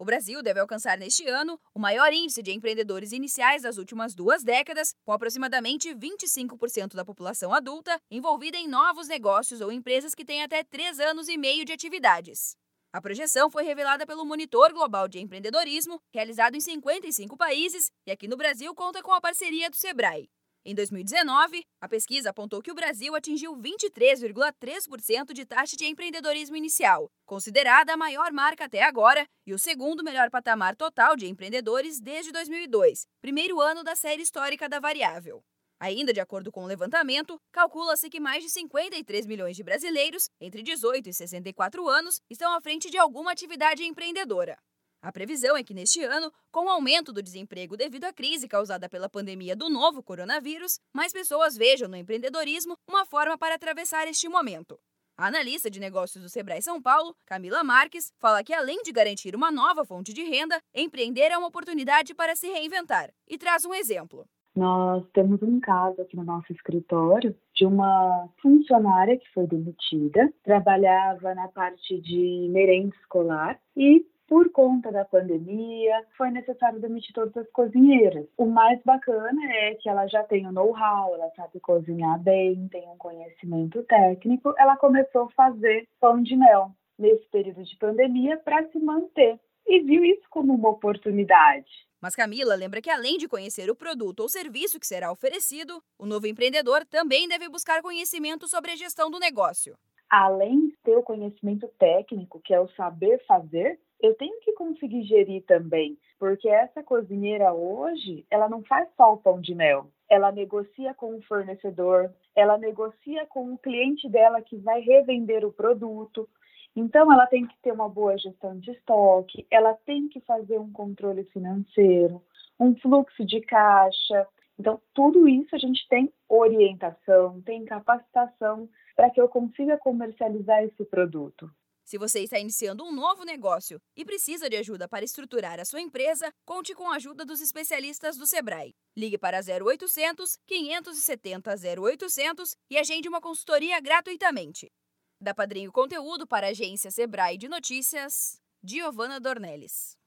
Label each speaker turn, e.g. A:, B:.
A: O Brasil deve alcançar neste ano o maior índice de empreendedores iniciais das últimas duas décadas, com aproximadamente 25% da população adulta envolvida em novos negócios ou empresas que têm até três anos e meio de atividades. A projeção foi revelada pelo Monitor Global de Empreendedorismo, realizado em 55 países, e aqui no Brasil conta com a parceria do Sebrae. Em 2019, a pesquisa apontou que o Brasil atingiu 23,3% de taxa de empreendedorismo inicial, considerada a maior marca até agora e o segundo melhor patamar total de empreendedores desde 2002, primeiro ano da série histórica da variável. Ainda de acordo com o levantamento, calcula-se que mais de 53 milhões de brasileiros entre 18 e 64 anos estão à frente de alguma atividade empreendedora. A previsão é que neste ano, com o aumento do desemprego devido à crise causada pela pandemia do novo coronavírus, mais pessoas vejam no empreendedorismo uma forma para atravessar este momento. A analista de negócios do Sebrae São Paulo, Camila Marques, fala que além de garantir uma nova fonte de renda, empreender é uma oportunidade para se reinventar e traz um exemplo.
B: Nós temos um caso aqui no nosso escritório de uma funcionária que foi demitida, trabalhava na parte de merenda escolar e por conta da pandemia, foi necessário demitir todas as cozinheiras. O mais bacana é que ela já tem o know-how, ela sabe cozinhar bem, tem um conhecimento técnico. Ela começou a fazer pão de mel nesse período de pandemia para se manter e viu isso como uma oportunidade.
A: Mas Camila lembra que além de conhecer o produto ou serviço que será oferecido, o novo empreendedor também deve buscar conhecimento sobre a gestão do negócio.
B: Além de ter o conhecimento técnico, que é o saber fazer, eu tenho que conseguir gerir também, porque essa cozinheira hoje, ela não faz só o pão de mel. Ela negocia com o fornecedor, ela negocia com o cliente dela que vai revender o produto. Então, ela tem que ter uma boa gestão de estoque, ela tem que fazer um controle financeiro, um fluxo de caixa. Então, tudo isso a gente tem orientação, tem capacitação para que eu consiga comercializar esse produto.
A: Se você está iniciando um novo negócio e precisa de ajuda para estruturar a sua empresa, conte com a ajuda dos especialistas do Sebrae. Ligue para 0800 570 0800 e agende uma consultoria gratuitamente. Da Padrinho Conteúdo para a agência Sebrae de Notícias, Giovana Dornelles.